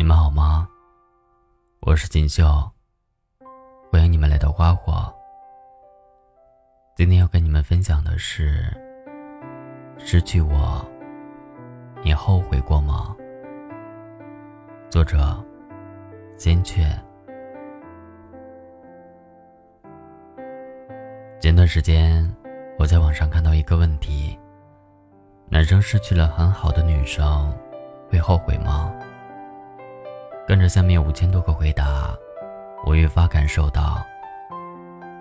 你们好吗？我是锦绣，欢迎你们来到花火。今天要跟你们分享的是：失去我，你后悔过吗？作者：鲜雀。前段时间，我在网上看到一个问题：男生失去了很好的女生，会后悔吗？跟着下面五千多个回答，我越发感受到，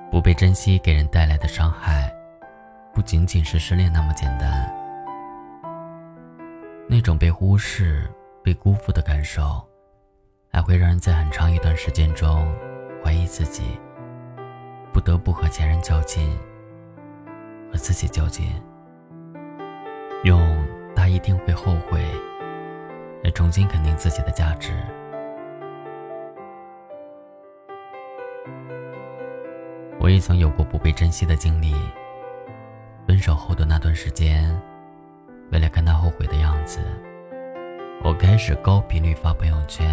不被珍惜给人带来的伤害，不仅仅是失恋那么简单。那种被忽视、被辜负的感受，还会让人在很长一段时间中怀疑自己，不得不和前任较劲，和自己较劲，用“他一定会后悔”来重新肯定自己的价值。我也曾有过不被珍惜的经历。分手后的那段时间，为了看他后悔的样子，我开始高频率发朋友圈，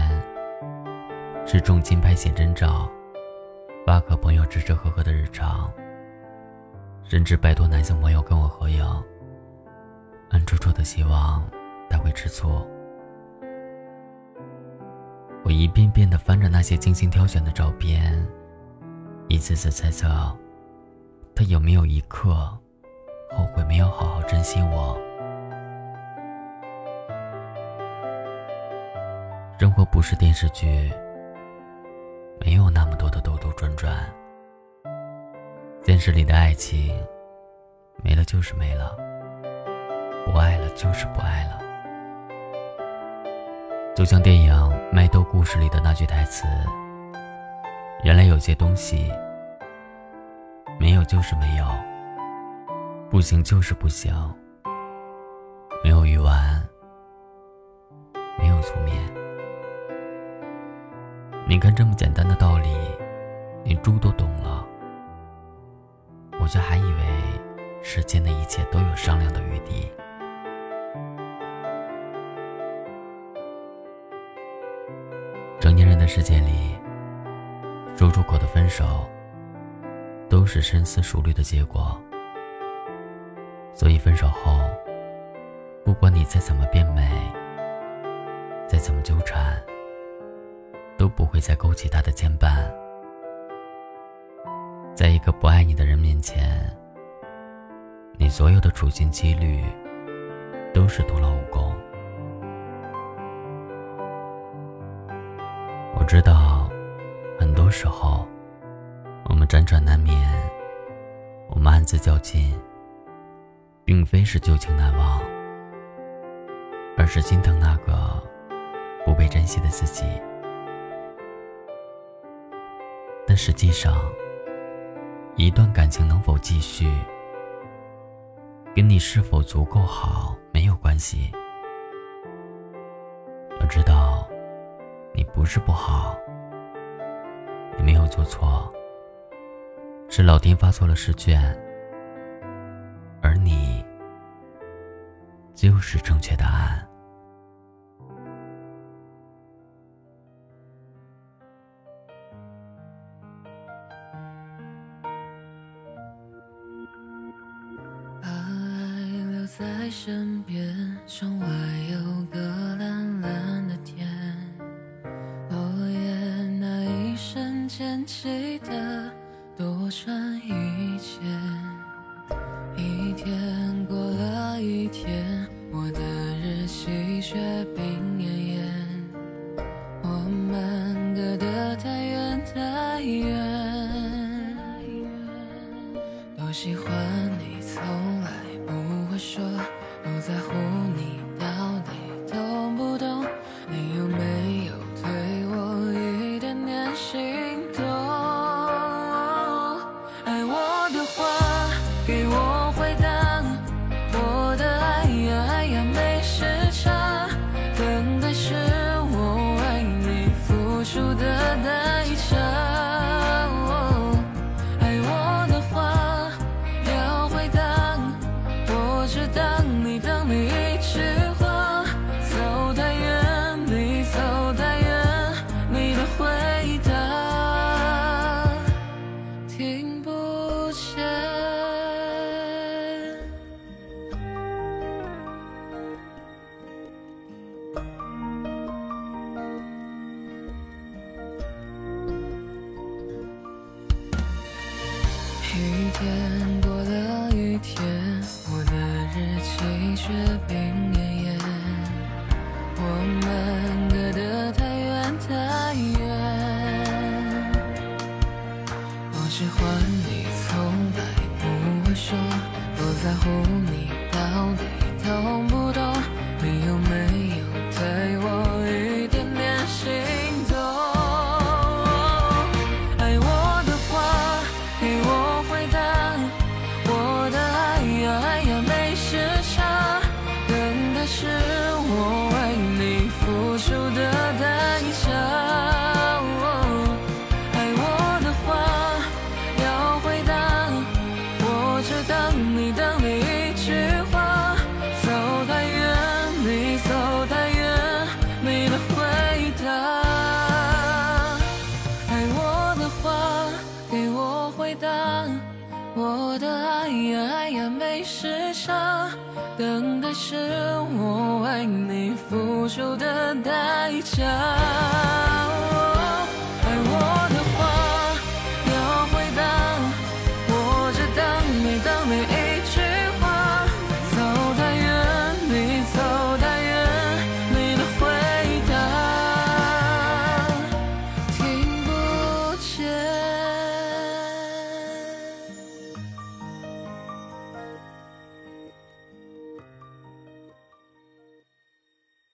是重金拍写真照，发和朋友吃吃喝喝的日常，甚至拜托男性朋友跟我合影，暗戳戳的希望他会吃醋。我一遍遍的翻着那些精心挑选的照片。一次次猜测，他有没有一刻后悔没有好好珍惜我？生活不是电视剧，没有那么多的兜兜转转。现实里的爱情，没了就是没了，不爱了就是不爱了。就像电影《麦兜故事》里的那句台词。原来有些东西，没有就是没有，不行就是不行，没有鱼丸，没有粗面。你看这么简单的道理，你猪都懂了，我却还以为世间的一切都有商量的余地。世界里。说出口的分手，都是深思熟虑的结果。所以分手后，不管你再怎么变美，再怎么纠缠，都不会再勾起他的牵绊。在一个不爱你的人面前，你所有的处心积虑，都是徒劳无功。我知道。很多时候，我们辗转难眠，我们暗自较劲，并非是旧情难忘，而是心疼那个不被珍惜的自己。但实际上，一段感情能否继续，跟你是否足够好没有关系。要知道，不是不好。你没有做错，是老天发错了试卷，而你就是正确答案。把爱留在身边，窗外有个蓝蓝记得多穿一件。一天过了一天，我的日期却冰绵延。我们隔得太远太远。多喜欢你，从来不会说，不在乎住的那。你到底懂不懂我的爱呀，爱呀，没时差，等待是我为你付出的代价。